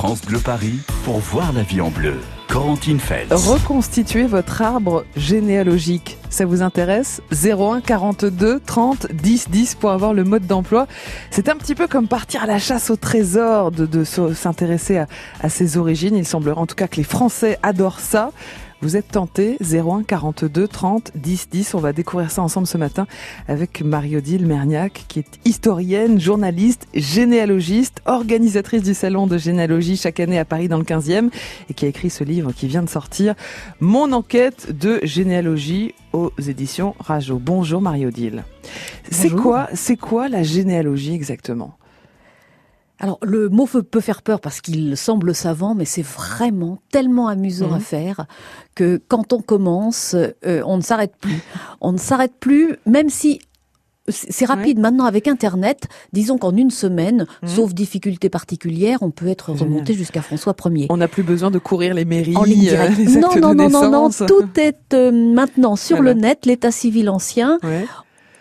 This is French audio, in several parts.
France Bleu Paris pour voir la vie en bleu. Corentine Feltz. Reconstituer votre arbre généalogique, ça vous intéresse? 01 42 30 10 10 pour avoir le mode d'emploi. C'est un petit peu comme partir à la chasse au trésor de, de s'intéresser à, à ses origines. Il semblerait en tout cas que les Français adorent ça. Vous êtes tenté 01 42 30 10 10. On va découvrir ça ensemble ce matin avec Marie-Odile Merniac, qui est historienne, journaliste, généalogiste, organisatrice du salon de généalogie chaque année à Paris dans le 15e et qui a écrit ce livre qui vient de sortir, Mon enquête de généalogie aux éditions Rajo. Bonjour Marie-Odile. C'est quoi, c'est quoi la généalogie exactement? Alors le mot peut faire peur parce qu'il semble savant, mais c'est vraiment tellement amusant à mhm. faire que quand on commence, euh, on ne s'arrête plus. On ne s'arrête plus, même si c'est rapide maintenant avec Internet. Disons qu'en une semaine, mhm. sauf difficultés particulières, on peut être remonté jusqu'à François Ier. On n'a plus besoin de courir les mairies, en ligne euh, non, non, non, non, non, tout est euh, maintenant sur le net, l'état civil ancien.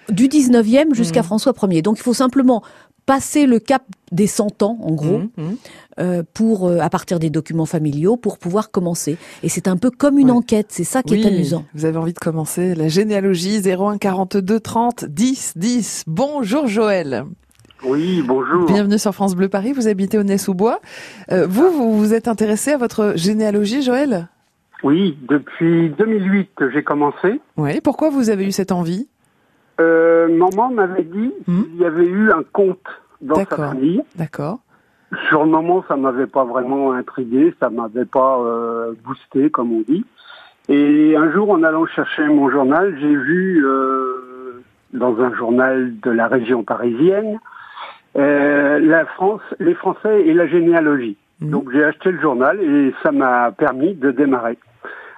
Du 19e jusqu'à mhm. François Ier. Donc il faut simplement passer le cap des 100 ans, en gros, mmh, mmh. Euh, pour euh, à partir des documents familiaux, pour pouvoir commencer. Et c'est un peu comme une enquête, c'est ça qui est amusant. Vous avez envie de commencer la généalogie 01 42 30 10 10. Bonjour Joël. Oui, bonjour. Bienvenue sur France Bleu Paris. Vous habitez au Nez-sous-Bois. Euh, vous, vous vous êtes intéressé à votre généalogie, Joël? Oui, depuis 2008 que j'ai commencé. Oui. Pourquoi vous avez eu cette envie? Euh, maman m'avait dit hmm qu'il y avait eu un conte dans sa famille. D'accord. Sur le moment, ça m'avait pas vraiment intrigué, ça m'avait pas euh, boosté, comme on dit. Et un jour, en allant chercher mon journal, j'ai vu euh, dans un journal de la région parisienne euh, la France, les Français et la généalogie. Hmm. Donc j'ai acheté le journal et ça m'a permis de démarrer.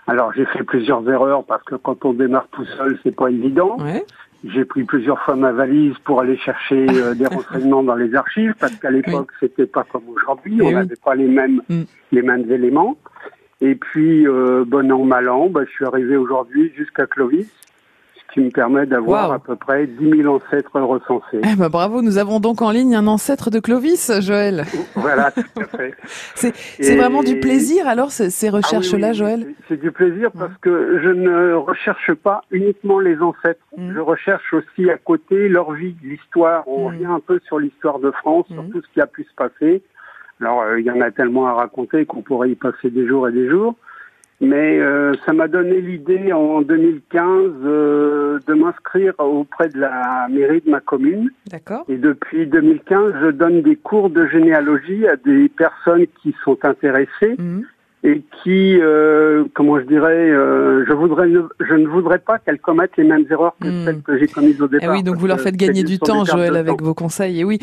Alors j'ai fait plusieurs erreurs parce que quand on démarre tout seul, c'est pas évident. Ouais. J'ai pris plusieurs fois ma valise pour aller chercher euh, des renseignements dans les archives parce qu'à l'époque c'était pas comme aujourd'hui, eh on n'avait pas les mêmes mm. les mêmes éléments. Et puis euh, bon an mal an, bah, je suis arrivé aujourd'hui jusqu'à Clovis qui me permet d'avoir à peu près 10 000 ancêtres recensés. Eh ben, bravo, nous avons donc en ligne un ancêtre de Clovis, Joël. Voilà, tout à fait. c'est vraiment du plaisir alors ces ah recherches-là, Joël C'est du plaisir parce que je ne recherche pas uniquement les ancêtres. Mm. Je recherche aussi à côté leur vie, l'histoire. On mm. revient un peu sur l'histoire de France, sur mm. tout ce qui a pu se passer. Alors, euh, il y en a tellement à raconter qu'on pourrait y passer des jours et des jours. Mais euh, ça m'a donné l'idée en 2015 euh, de m'inscrire auprès de la mairie de ma commune. D'accord. Et depuis 2015, je donne des cours de généalogie à des personnes qui sont intéressées mhm. et qui, euh, comment je dirais, je voudrais, je ne voudrais pas qu'elles commettent les mêmes erreurs que mhm. celles que j'ai commises au eh départ. oui, donc vous leur faites gagner du temps, Joël, avec vos conseils. Et oui,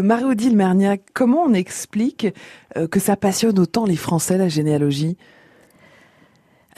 Marie-Odile Merniac, comment on explique que ça passionne autant les Français la généalogie?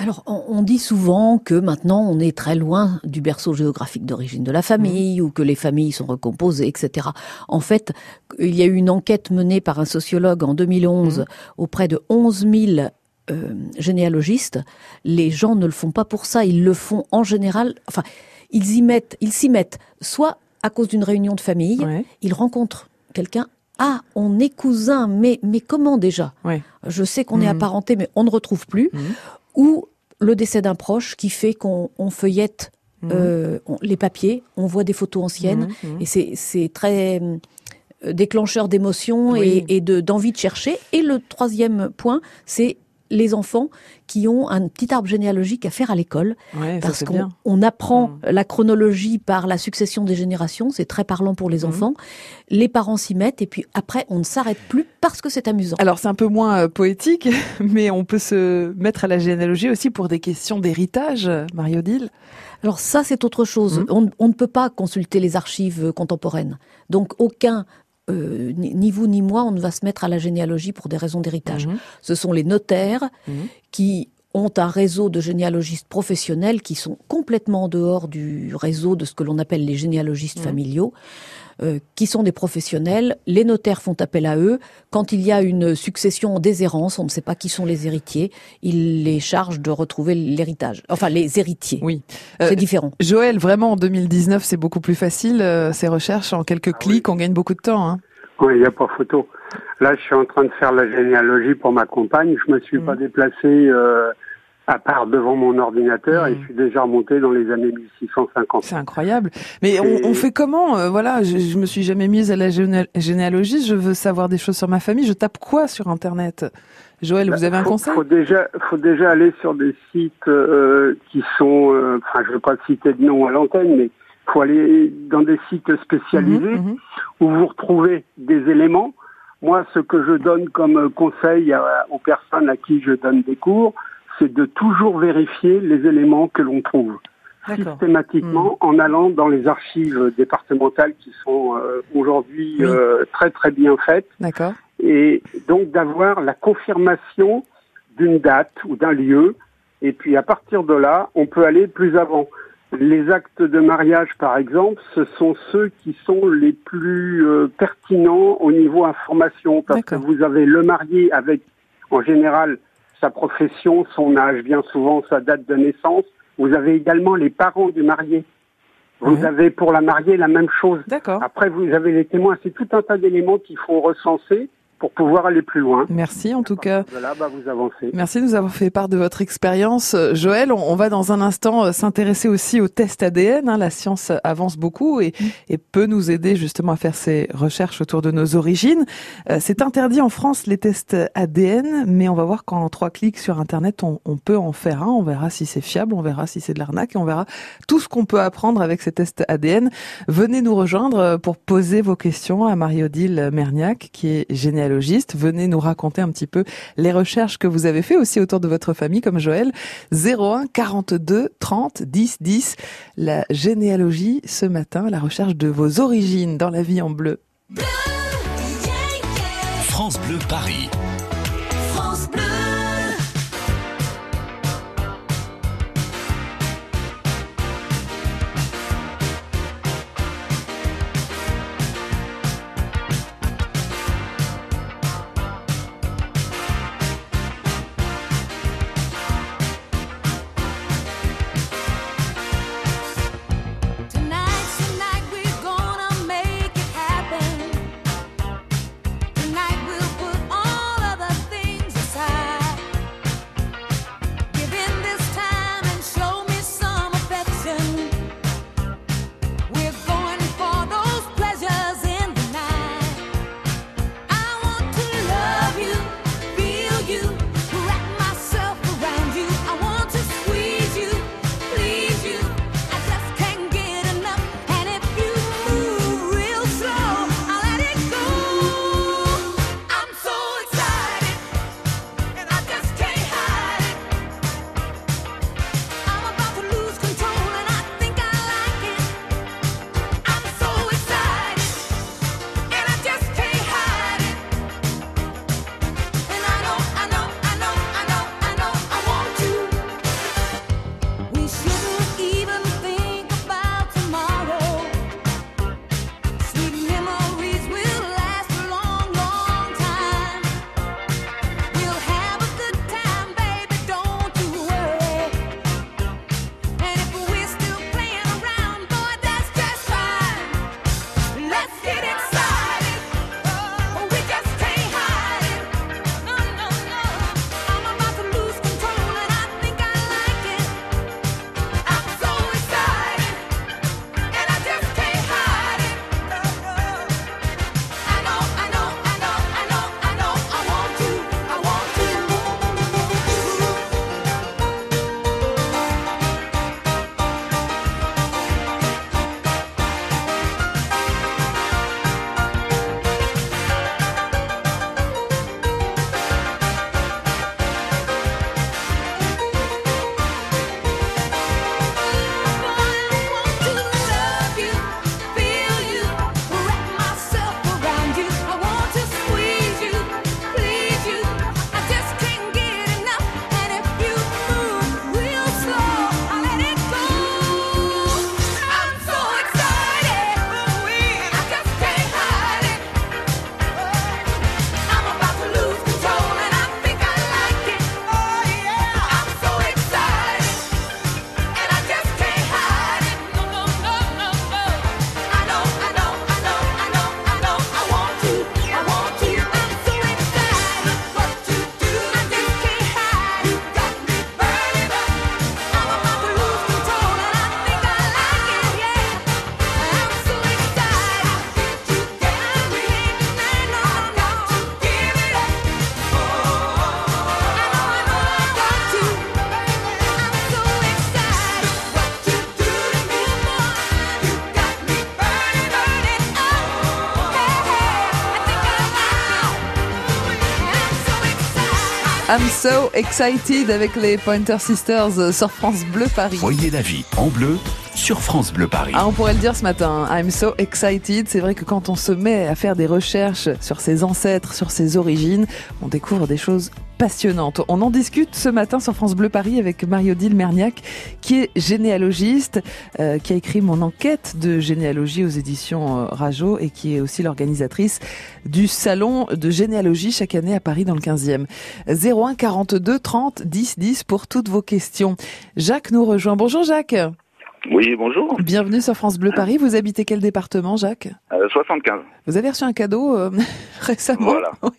Alors, on, dit souvent que maintenant on est très loin du berceau géographique d'origine de la famille, mmh. ou que les familles sont recomposées, etc. En fait, il y a eu une enquête menée par un sociologue en 2011 mmh. auprès de 11 000 euh, généalogistes. Les gens ne le font pas pour ça, ils le font en général. Enfin, ils y mettent, ils s'y mettent soit à cause d'une réunion de famille, ils rencontrent quelqu'un ah, on est cousins, mais, mais comment déjà? Je sais qu'on est mmh. apparenté, mais on ne retrouve plus ou le décès d'un proche qui fait qu'on feuillette mhm. euh, les papiers, on voit des photos anciennes, mhm, mhm. et c'est très euh, déclencheur d'émotions et, et d'envie de chercher. Et le troisième point, c'est les enfants qui ont un petit arbre généalogique à faire à l'école. parce qu'on apprend mmh. la chronologie par la succession des générations, c'est très parlant pour les mmh. enfants. Les parents s'y mettent et puis après on ne s'arrête plus parce que c'est amusant. Alors c'est un peu moins euh, poétique, mais on peut se mettre à la généalogie aussi pour des questions d'héritage, Marie-Odile. Alors ça, c'est autre chose. Mmh. On, on, ne peut pas consulter les archives contemporaines. Donc aucun euh, ni vous ni moi, on ne va se mettre à la généalogie pour des raisons d'héritage. Mhm. Ce sont les notaires mhm. qui ont un réseau de généalogistes professionnels qui sont complètement en dehors du réseau de ce que l'on appelle les généalogistes mhm. familiaux. Euh, qui sont des professionnels. Les notaires font appel à eux. Quand il y a une succession en déshérence, on ne sait pas qui sont les héritiers, ils les chargent de retrouver l'héritage. Enfin, les héritiers. Oui. c'est euh, différent. Joël, vraiment, en 2019, c'est beaucoup plus facile, ces recherches. En quelques ah clics, on gagne beaucoup de temps. Hein. Oui, il n'y a pas photo. Là, je suis en train de faire la généalogie pour ma compagne. Je me suis Mhm. pas déplacé euh, à part devant mon ordinateur et je suis déjà remonté dans les années 1650. C'est incroyable. Mais on, on fait comment euh, Voilà, je, je me suis jamais mise à la géné- généalogie. Je veux savoir des choses sur ma famille. Je tape quoi sur Internet? Joël, vous avez un Bah, faut, conseil? faut déjà, faut déjà aller sur des sites euh, qui sont, euh, enfin, je ne veux pas citer de nom à l'antenne, mais faut aller dans des sites spécialisés Mhm, mhm. où vous retrouvez des éléments. Moi, ce que je donne comme conseil à- aux personnes à qui je donne des cours, c'est de toujours vérifier les éléments que l'on trouve systématiquement en allant dans les archives départementales qui sont euh, aujourd'hui Oui. euh, très très bien faites D'accord. et donc d'avoir la confirmation d'une date ou d'un lieu et puis à partir de là on peut aller plus avant. Les actes de mariage par exemple ce sont ceux qui sont les plus euh, pertinents au niveau information parce que vous avez le marié avec en général sa profession, son âge, bien souvent sa date de naissance. Vous avez également les parents du marié. Vous Ouais. avez pour la mariée la même chose. D'accord. Après, vous avez les témoins. C'est tout un tas d'éléments qu'il faut recenser pour pouvoir aller plus loin. Merci en tout cas. Là, bah, vous avancez. Merci de nous avoir fait part de votre expérience. Euh, Joël, on, on va dans un instant euh, s'intéresser aussi au test ADN. hein. La science avance beaucoup et, et peut nous aider justement à faire ces recherches autour de nos origines. Euh, C'est interdit en France les tests ADN, mais on va voir qu'en trois clics sur Internet, on, on peut en faire un. On verra si c'est fiable, on verra si c'est de l'arnaque et on verra tout ce qu'on peut apprendre avec ces tests ADN. Venez nous rejoindre pour poser vos questions à Marie-Odile Merniac, qui est généalogiste. Venez nous raconter un petit peu les recherches que vous avez fait aussi autour de votre famille, comme Joël. 01 42 30 10 10. La généalogie ce matin, la recherche de vos origines dans la vie en bleu. France Bleu Paris. France Bleu. So excited avec les Pointer Sisters sur France Bleu Paris. Voyez la vie en bleu sur France Bleu Paris. Ah, on pourrait le dire ce matin, I'm so excited. C'est vrai que quand on se met à faire des recherches sur ses ancêtres, sur ses origines, on découvre des choses passionnantes. On en discute ce matin sur France Bleu Paris avec Marie-Odile Merniac, qui est généalogiste, euh, qui a écrit mon enquête de généalogie aux éditions euh, Rajo et qui est aussi l'organisatrice du salon de généalogie chaque année à Paris dans le 15e. 01 42 30 10 10 pour toutes vos questions. Jacques nous rejoint. Bonjour Jacques. Oui, bonjour. Bienvenue sur France Bleu Paris. Vous habitez quel département, Jacques Euh, 75. Vous avez reçu un cadeau euh, récemment Voilà. Ouais.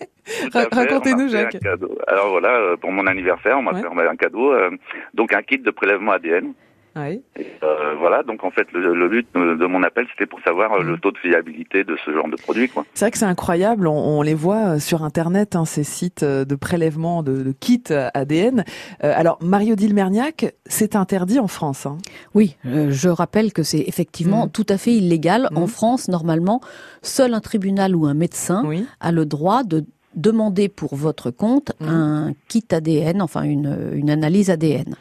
Ra- Racontez-nous, Jacques. un cadeau. Alors voilà, euh, pour mon anniversaire, on m'a Ouais. fait un cadeau, euh, donc un kit de prélèvement ADN. Oui. Et, euh, voilà, donc en fait, le, le but de mon appel, c'était pour savoir euh, le taux de fiabilité de ce genre de produit. Quoi. C'est vrai que c'est incroyable. On, on les voit euh, sur Internet, hein, ces sites euh, de prélèvement de, de kits ADN. Euh, alors, Mario-Odile Merniac, c'est interdit en France. hein. Oui, euh, je rappelle que c'est effectivement Mm. tout à fait illégal. Mm. En France, normalement, seul un tribunal ou un médecin Oui. a le droit de demander pour votre compte Mm. un kit ADN, enfin une, une analyse ADN.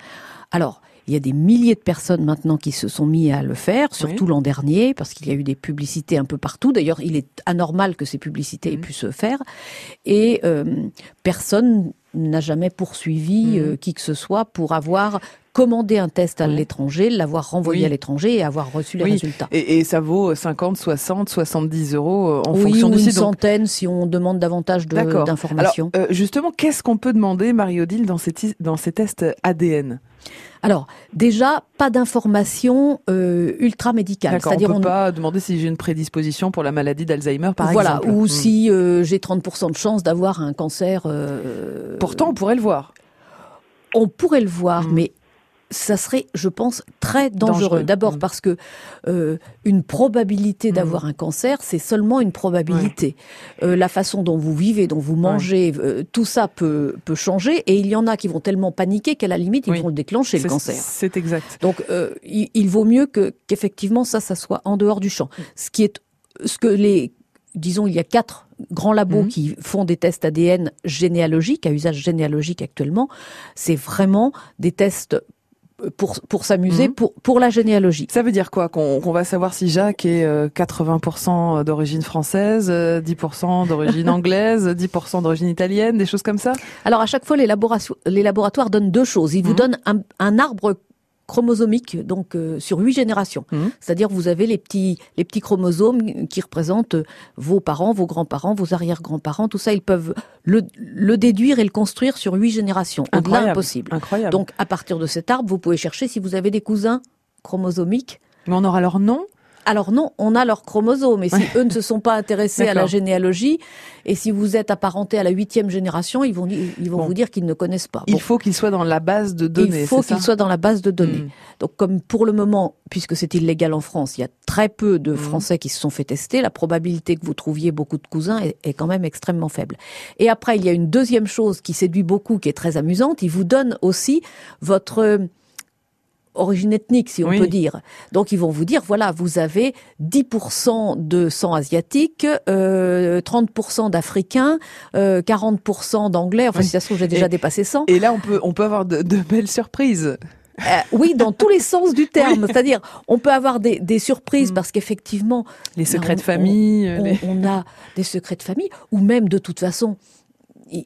Alors, il y a des milliers de personnes maintenant qui se sont mis à le faire, surtout l'an dernier, parce qu'il y a eu des publicités un peu partout. D'ailleurs, il est anormal que ces publicités aient Mhm. pu se faire. Et euh, personne n'a jamais poursuivi Mhm. euh, qui que ce soit pour avoir commandé un test à l'étranger, l'avoir renvoyé Oui. à l'étranger et avoir reçu les Oui. résultats. Et, et ça vaut 50, 60, 70 euros euh, en oui, fonction ou du une site. Donc, centaine si on demande davantage d'informations. Alors, euh, justement, qu'est-ce qu'on peut demander, Marie-Odile, dans ces, ti- dans ces tests ADN Alors, déjà, pas d'informations euh, ultra médicales. D'accord, on C'est-à-dire, peut on pas demander si j'ai une prédisposition pour la maladie d'Alzheimer, par voilà, exemple. ou Hmm. si euh, j'ai 30% de chance d'avoir un cancer. Pourtant, on pourrait le voir. on pourrait le voir, Mm. mais ça serait, je pense, très dangereux. Dangereux. D'abord Mm. parce que euh, une probabilité Mm. d'avoir un cancer, c'est seulement une probabilité. Euh, la façon dont vous vivez, dont vous mangez, euh, tout ça peut peut changer. Et il y en a qui vont tellement paniquer qu'à la limite, ils Oui. vont le déclencher le cancer. C'est exact. Donc, il, il vaut mieux que qu'effectivement ça, ça soit en dehors du champ. Ce qui est, ce que les, disons, il y a quatre grands labos qui font des tests ADN généalogiques à usage généalogique actuellement. C'est vraiment des tests pour pour s'amuser Mhm. pour pour la généalogie. Ça veut dire quoi Qu'on va savoir si Jacques est euh, 80% d'origine française, euh, 10% d'origine anglaise, 10% d'origine italienne, des choses comme ça? Alors à chaque fois, les laboratoires, les laboratoires donnent deux choses. Ils vous Mhm. donnent un, un arbre chromosomique, donc euh, sur huit générations. Mhm. C'est-à-dire vous avez les petits les petits chromosomes qui représentent euh, vos parents, vos grands-parents, vos arrière-grands-parents. Tout ça, ils peuvent le, le déduire et le construire sur huit générations. Au-delà, impossible. Incroyable. Donc à partir de cet arbre, vous pouvez chercher si vous avez des cousins chromosomiques. Mais on aura leur nom Alors non, on a leurs chromosomes, et si eux ne se sont pas intéressés à la généalogie, et si vous êtes apparenté à la huitième génération, ils vont, ils vont Bon. vous dire qu'ils ne connaissent pas. Il faut qu'il soit dans la base de données. Il faut c'est ça qu'il soit dans la base de données. Mm. Donc, comme pour le moment, puisque c'est illégal en France, il y a très peu de Mhm. Français qui se sont fait tester, la probabilité que vous trouviez beaucoup de cousins est, est quand même extrêmement faible. Et après, il y a une deuxième chose qui séduit beaucoup, qui est très amusante. Il vous donne aussi votre origine ethnique, si on Oui. peut dire. Donc, ils vont vous dire, voilà, vous avez 10% de sang asiatique, euh, 30% d'Africains, euh, 40% d'Anglais. Enfin, Oui. si ça se trouve, j'ai déjà Et- dépassé 100. Et là, on peut, on peut avoir de, de belles surprises. Euh, oui, dans tous les sens du terme. C'est-à-dire, on peut avoir des, des surprises Mm. parce qu'effectivement, Les secrets on- de famille. euh, on, les- on a des secrets de famille, ou même de toute façon,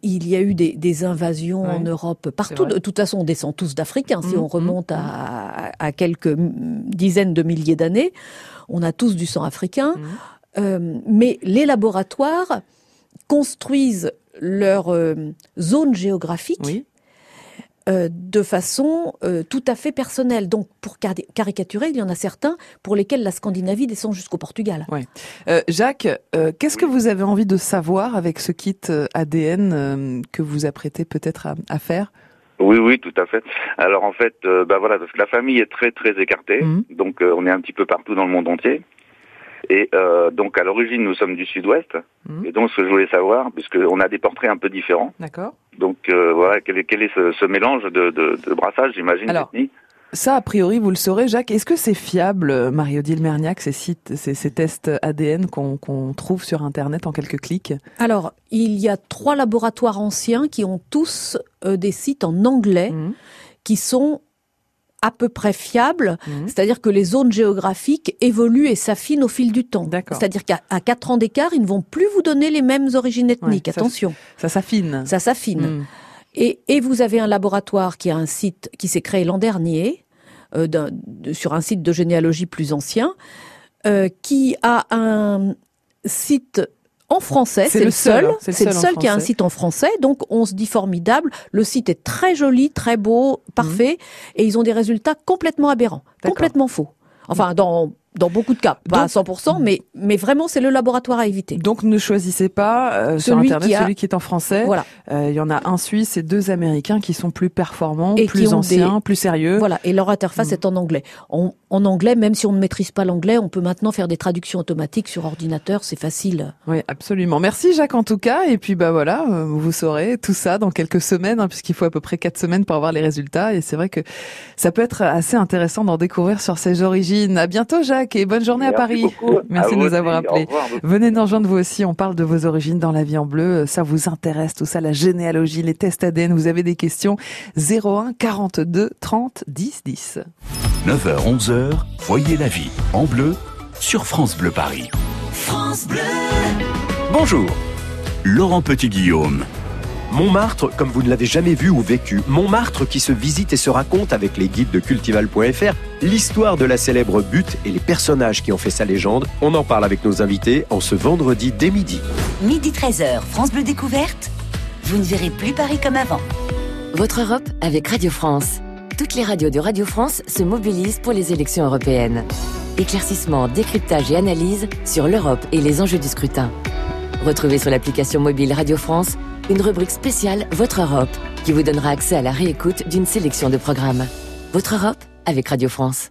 il y a eu des, des invasions Ouais, en Europe partout. De toute façon, on descend tous d'Africains. Si on remonte à, à quelques dizaines de milliers d'années, on a tous du sang africain. Mhm. Euh, mais les laboratoires construisent leur euh, zone géographique Oui. Euh, de façon euh, tout à fait personnelle. Donc, pour car- caricaturer, il y en a certains pour lesquels la Scandinavie descend jusqu'au Portugal. Euh, Jacques, euh, qu'est-ce que vous avez envie de savoir avec ce kit euh, ADN euh, que vous apprêtez peut-être à, à faire? Oui, oui, tout à fait. Alors en fait, euh, bah voilà, parce que la famille est très très écartée, Mhm. donc euh, on est un petit peu partout dans le monde entier. Et euh, donc à l'origine, nous sommes du Sud-Ouest. Mhm. Et donc ce que je voulais savoir, puisque on a des portraits un peu différents. D'accord. Donc euh, voilà, quel est, quel est ce, ce mélange de, de, de brassage, j'imagine, Alors, d'ethnie ça, a priori, vous le saurez, Jacques. Est-ce que c'est fiable, euh, Marie-Odile Merniac, ces sites, ces, ces tests ADN qu'on trouve sur Internet en quelques clics? Alors, il y a trois laboratoires anciens qui ont tous euh, des sites en anglais Mhm. qui sont à peu près fiables, Mhm. c'est-à-dire que les zones géographiques évoluent et s'affinent au fil du temps. C'est-à-dire qu'à quatre ans d'écart, ils ne vont plus vous donner les mêmes origines ethniques. Ouais, Attention, Ça s'affine. ça s'affine. Mhm. Et, et vous avez un laboratoire qui a un site qui s'est créé l'an dernier, euh, sur un site de généalogie plus ancien, euh, qui a un site en français. C'est le le seul, hein, c'est le seul qui a un site en français. Donc on se dit formidable. Le site est très joli, très beau, parfait, et ils ont des résultats complètement aberrants, complètement faux. Enfin, dans dans beaucoup de cas, pas à Donc- 100%, mais mais vraiment c'est le laboratoire à éviter. Donc ne choisissez pas euh, sur Internet qui a- celui qui est en français. Voilà. Euh, Il y en a un Suisse et deux Américains qui sont plus performants, Et plus anciens, plus sérieux. Voilà, et leur interface Mm. est en anglais. En, en anglais, même si on ne maîtrise pas l'anglais, on peut maintenant faire des traductions automatiques sur ordinateur, c'est facile. Oui, absolument. Merci Jacques en tout cas. Et puis bah voilà, euh, vous saurez tout ça dans quelques semaines, hein, puisqu'il faut à peu près quatre semaines pour avoir les résultats. Et c'est vrai que ça peut être assez intéressant d'en découvrir sur ses origines. À bientôt Jacques et bonne journée à Paris. beaucoup. Merci À de nous avoir appelés. Venez nous rejoindre vous aussi, on parle de vos origines dans la vie en bleu, ça vous intéresse tout ça, la généalogie, les tests ADN, vous avez des questions? 01 42 30 10 10. 9h, 11h, voyez la vie en bleu sur France Bleu Paris. France Bleu. Bonjour, Laurent Petit-Guillaume. Montmartre comme vous ne l'avez jamais vu ou vécu. Montmartre qui se visite et se raconte avec les guides de cultival.fr l'histoire de la célèbre butte et les personnages qui ont fait sa légende. On en parle avec nos invités en ce vendredi dès midi. Midi 13h, France Bleu Découverte. Vous ne verrez plus Paris comme avant. Votre Europe avec Radio France. Toutes les radios de Radio France se mobilisent pour les élections européennes. Éclaircissement, décryptage et analyse sur l'Europe et les enjeux du scrutin. Retrouvez sur l'application mobile Radio France une rubrique spéciale Votre Europe qui vous donnera accès à la réécoute d'une sélection de programmes. Votre Europe avec Radio France.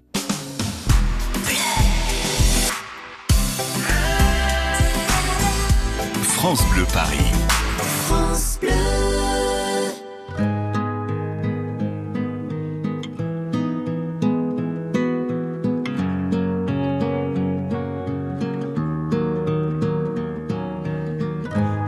France Bleu Paris.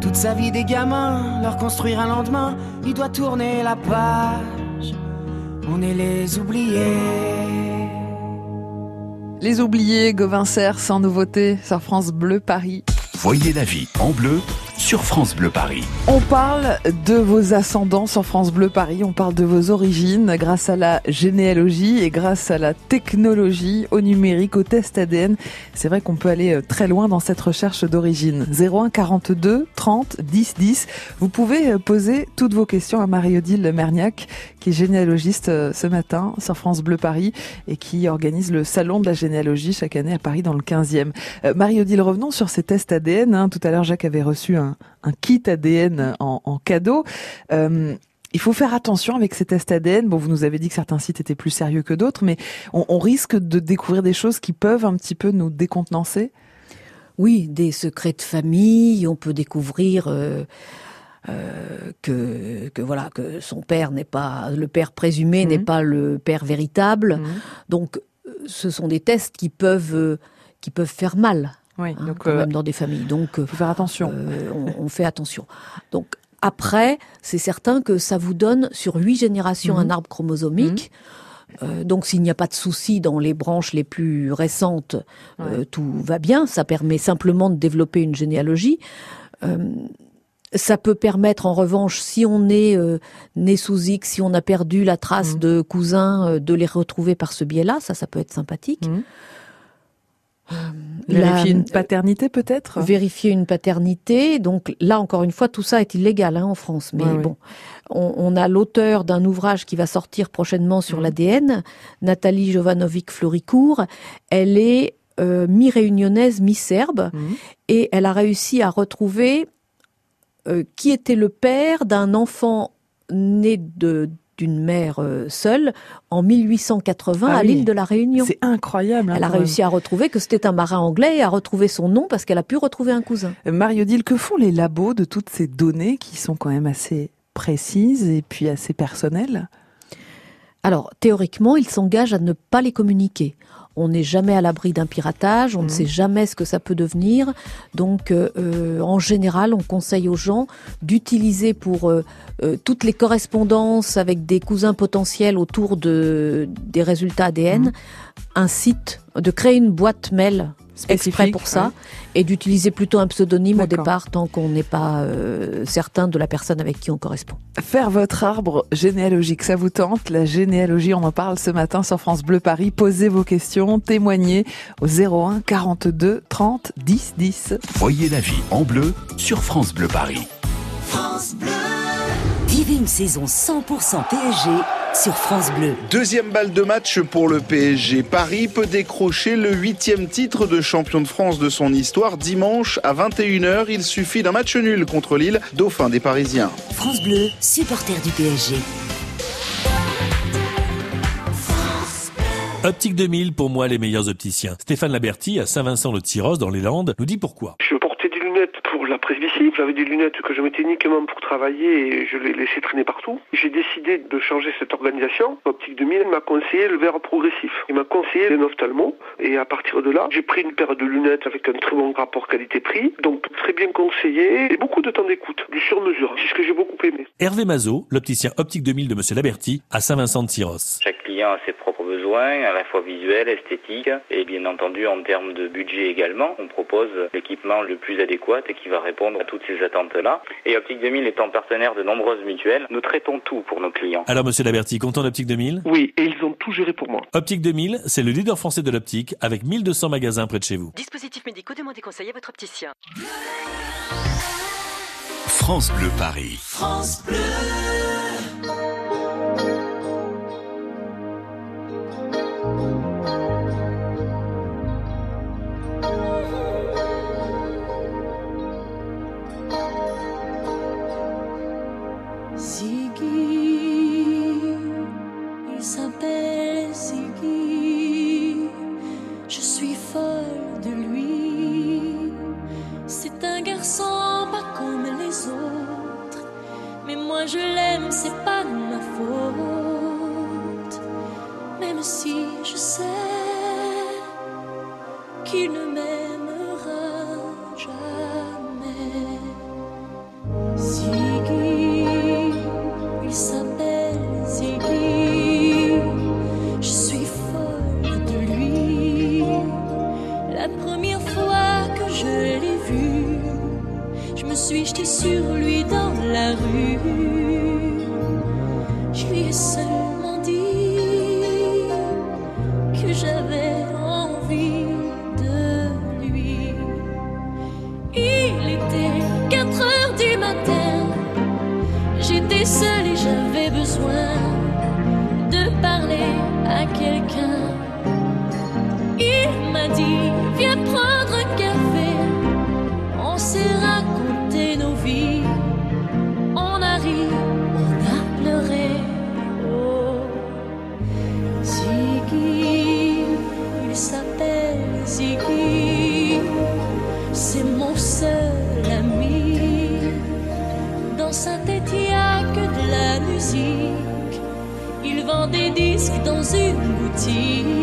Toute sa vie des gamins, leur construire un lendemain, il doit tourner la page. On est les oubliés. Les oubliés, Gauvin Serre, sans nouveauté, sur France Bleu Paris. Voyez la vie en bleu sur France Bleu Paris. On parle de vos ascendants sur France Bleu Paris, on parle de vos origines grâce à la généalogie et grâce à la technologie, au numérique, au test ADN. C'est vrai qu'on peut aller euh, très loin dans cette recherche d'origine. 01 42 30 10 10. Vous pouvez euh, poser toutes vos questions à Marie-Odile Merniac, qui est généalogiste euh, ce matin sur France Bleu Paris et qui organise le salon de la généalogie chaque année à Paris dans le 15e. Marie-Odile, revenons sur ces tests ADN. Hein. Tout à l'heure, Jacques avait reçu un, un kit ADN en, en cadeau. Euh, il faut faire attention avec ces tests ADN. Bon, vous nous avez dit que certains sites étaient plus sérieux que d'autres, mais on, on, risque de découvrir des choses qui peuvent un petit peu nous décontenancer? Oui, des secrets de famille. On peut découvrir. Euh... Euh, que, que voilà que son père n'est pas le père présumé mmh. n'est pas le père véritable mmh. donc ce sont des tests qui peuvent qui peuvent faire mal oui, hein, donc quand même dans des familles. Donc, faut faire attention. Euh, on, on, fait attention. Donc après, c'est certain que ça vous donne sur huit générations mmh. un arbre chromosomique. Mmh. Euh, donc s'il n'y a pas de souci dans les branches les plus récentes, ouais. euh, tout va bien. Ça permet simplement de développer une généalogie. Euh, ça peut permettre, en revanche, si on est euh, né sous X, si on a perdu la trace mmh. de cousins, euh, de les retrouver par ce biais-là, ça, ça peut être sympathique. Vérifier la, une paternité peut-être? Vérifier une paternité. Donc là, encore une fois, tout ça est illégal hein, en France. Mais ouais, bon, oui. on, on, a l'auteur d'un ouvrage qui va sortir prochainement sur mmh. l'ADN, Nathalie Jovanovic-Floricourt. Elle est euh, mi-réunionnaise, mi-serbe. Mmh. Et elle a réussi à retrouver euh, qui était le père d'un enfant né de d'une mère euh, seule en 1880 ah à oui. l'île de la Réunion. C'est incroyable. Hein, elle a réussi même. à retrouver que c'était un marin anglais et à retrouver son nom parce qu'elle a pu retrouver un cousin. Euh, Mario-Dile, que font les labos de toutes ces données qui sont quand même assez précises et puis assez personnelles? Alors, théoriquement, ils s'engagent à ne pas les communiquer on n'est jamais à l'abri d'un piratage, on mmh. ne sait jamais ce que ça peut devenir. Donc, euh, en général, on conseille aux gens d'utiliser pour euh, euh, toutes les correspondances avec des cousins potentiels autour de, des résultats ADN, mmh. un site, de créer une boîte mail exprès pour ça ouais. et d'utiliser plutôt un pseudonyme au départ tant qu'on n'est pas euh, certain de la personne avec qui on correspond. Faire votre arbre généalogique, ça vous tente? La généalogie, on en parle ce matin sur France Bleu Paris. Posez vos questions, témoignez au 01 42 30 10 10. Voyez la vie en bleu sur France Bleu Paris. France Bleu. Vivez une saison 100% PSG sur France Bleu. Deuxième balle de match pour le PSG. Paris peut décrocher le huitième titre de champion de France de son histoire dimanche à 21h. Il suffit d'un match nul contre Lille, dauphin des Parisiens. France Bleu, supporter du PSG. Optique 2000, pour moi, les meilleurs opticiens. Stéphane Laberty, à Saint-Vincent-le-Tyros, dans les Landes, nous dit pourquoi. Je portais des lunettes pour la presbytie. J'avais des lunettes que je mettais uniquement pour travailler et je les laissais traîner partout. J'ai décidé de changer cette organisation. Optique 2000 m'a conseillé le verre progressif. Il m'a conseillé les ophtalmo. Et à partir de là, j'ai pris une paire de lunettes avec un très bon rapport qualité-prix. Donc très bien conseillé et beaucoup de temps d'écoute. Du sur-mesure. C'est ce que j'ai beaucoup aimé. Hervé Mazot, l'opticien Optique 2000 de Monsieur Laberty, à Saint-Vincent-de-Tyros. Chaque client a ses propres besoins, à la fois visuels, esthétiques et bien entendu en termes de budget également. On propose l'équipement le plus adéquat et qui va répondre à toutes ces attentes-là. Et Optique 2000 étant partenaire de nombreuses mutuelles, nous traitons tout pour nos clients. Alors, monsieur Laberty, content d'Optique 2000 Oui, et ils ont tout géré pour moi. Optique 2000, c'est le leader français de l'optique avec 1200 magasins près de chez vous. Dispositifs médicaux, demandez conseil à votre opticien. France Bleu Paris. France Bleu. Qu'il ne des disques dans une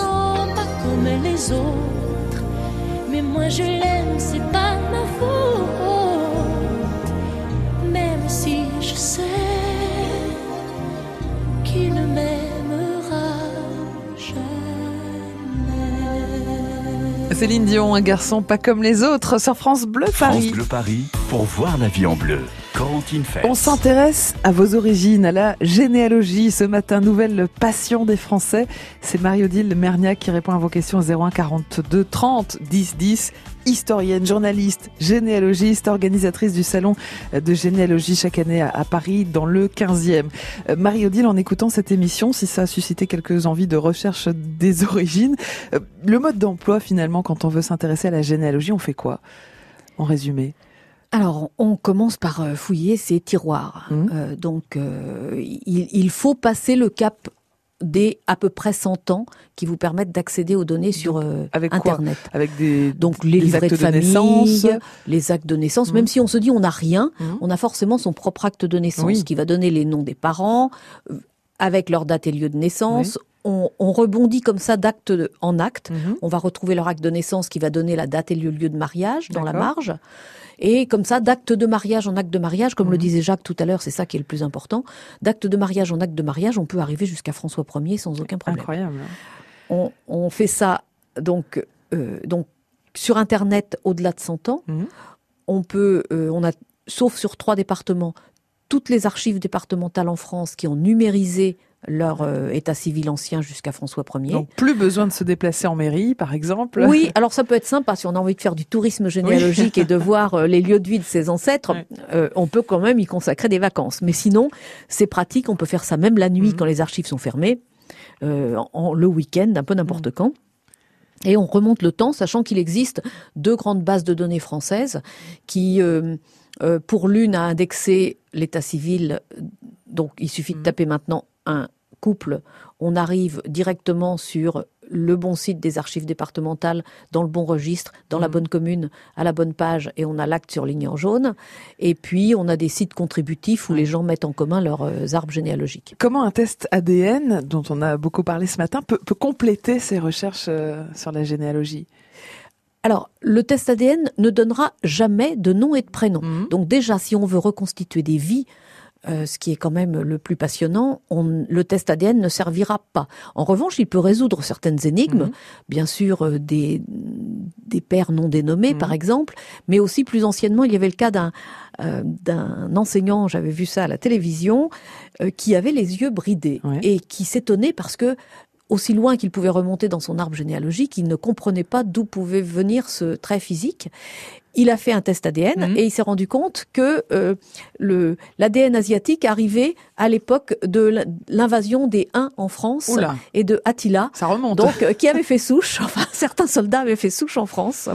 garçon pas comme les autres. Mais moi je l'aime, c'est pas ma faute. Même si je sais qu'il ne m'aimera jamais. Céline Dion, un garçon pas comme les autres, sur France Bleu Paris. France Bleu Paris, pour voir la vie en bleu. On s'intéresse à vos origines, à la généalogie. Ce matin, nouvelle passion des Français. C'est Marie-Odile Merniac qui répond à vos questions au 01 42 30 10 10. Historienne, journaliste, généalogiste, organisatrice du salon de généalogie chaque année à, à Paris dans le 15e. Euh, Marie-Odile, en écoutant cette émission, si ça a suscité quelques envies de recherche des origines, euh, le mode d'emploi finalement quand on veut s'intéresser à la généalogie, on fait quoi? En résumé Alors, on commence par euh, fouiller ces tiroirs. Euh, donc, euh, il, il faut passer le cap des à peu près 100 ans qui vous permettent d'accéder aux données sur euh, Avec quoi Internet. Avec des Donc les des livrets actes de de famille, naissance. les actes de naissance. Même si on se dit on n'a rien, on a forcément son propre acte de naissance Oui. qui va donner les noms des parents euh, avec leur date et lieu de naissance. On, on rebondit comme ça d'acte en acte. Mhm. On va retrouver leur acte de naissance qui va donner la date et le lieu de mariage dans la marge. Et comme ça, d'acte de mariage en acte de mariage, comme le Mhm. disait Jacques tout à l'heure, c'est ça qui est le plus important. D'acte de mariage en acte de mariage, on peut arriver jusqu'à François Ier sans aucun problème. Incroyable. On, on fait ça donc, euh, donc sur Internet au-delà de 100 ans. Mhm. On peut, euh, on a, sauf sur trois départements, toutes les archives départementales en France qui ont numérisé leur euh, état civil ancien jusqu'à François Ier. Donc plus besoin de se déplacer en mairie, par exemple. Oui, alors ça peut être sympa si on a envie de faire du tourisme généalogique et de voir euh, les lieux de vie de ses ancêtres. euh, on peut quand même y consacrer des vacances. Mais sinon, c'est pratique. On peut faire ça même la nuit quand les archives sont fermées. en, le week-end, un peu n'importe quand. Et on remonte le temps, sachant qu'il existe deux grandes bases de données françaises qui, pour l'une, a indexé l'état civil. Donc, il suffit de taper maintenant un couple. On arrive directement sur le bon site des archives départementales, dans le bon registre, dans la bonne commune, à la bonne page, et on a l'acte surligné en jaune. Et puis, on a des sites contributifs où les gens mettent en commun leurs euh, arbres généalogiques. Comment un test ADN, dont on a beaucoup parlé ce matin, peut, peut compléter ces recherches euh, sur la généalogie? Alors, le test ADN ne donnera jamais de nom et de prénom. Donc déjà, si on veut reconstituer des vies, euh, ce qui est quand même le plus passionnant, on, le test ADN ne servira pas. En revanche, il peut résoudre certaines énigmes, Mhm. bien sûr euh, des, des pères non dénommés par exemple, mais aussi plus anciennement, il y avait le cas d'un euh, d'un enseignant, j'avais vu ça à la télévision, qui avait les yeux bridés et qui s'étonnait parce que aussi loin qu'il pouvait remonter dans son arbre généalogique, il ne comprenait pas d'où pouvait venir ce trait physique. Il a fait un test ADN et il s'est rendu compte que euh, le l'ADN asiatique arrivait à l'époque de l'invasion des Huns en France Oula. et de Attila. Ça remonte. Donc, euh, qui avait fait souche, enfin, certains soldats avaient fait souche en France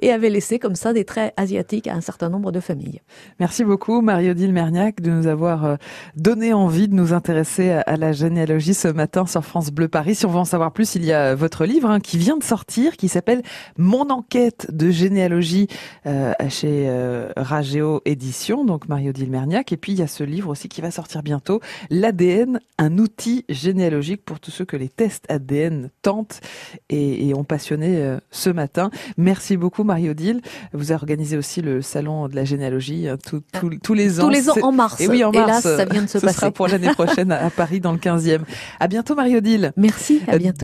et avaient laissé comme ça des traits asiatiques à un certain nombre de familles. Merci beaucoup, Marie-Odile Merniac, de nous avoir euh, donné envie de nous intéresser à- la généalogie ce matin sur France Bleu Paris. Si on veut en savoir plus, il y a votre livre hein, qui vient de sortir, qui s'appelle Mon enquête de généalogie chez euh, Rageo Édition, donc Marie-Odile Merniac. Et puis, il y a ce livre aussi qui va sortir bientôt, L'ADN, un outil généalogique pour tous ceux que les tests ADN tentent et, et ont passionné euh, ce matin. Merci beaucoup, Marie-Odile. Vous organisez aussi le salon de la généalogie hein, tout- tout- tous les ans. Tous les ans en mars. Et oui, en Hélas, mars. ça vient de se Ce sera passer. pour l'année prochaine à Paris, dans le 15e. À bientôt, Marie-Odile. Merci, à bientôt.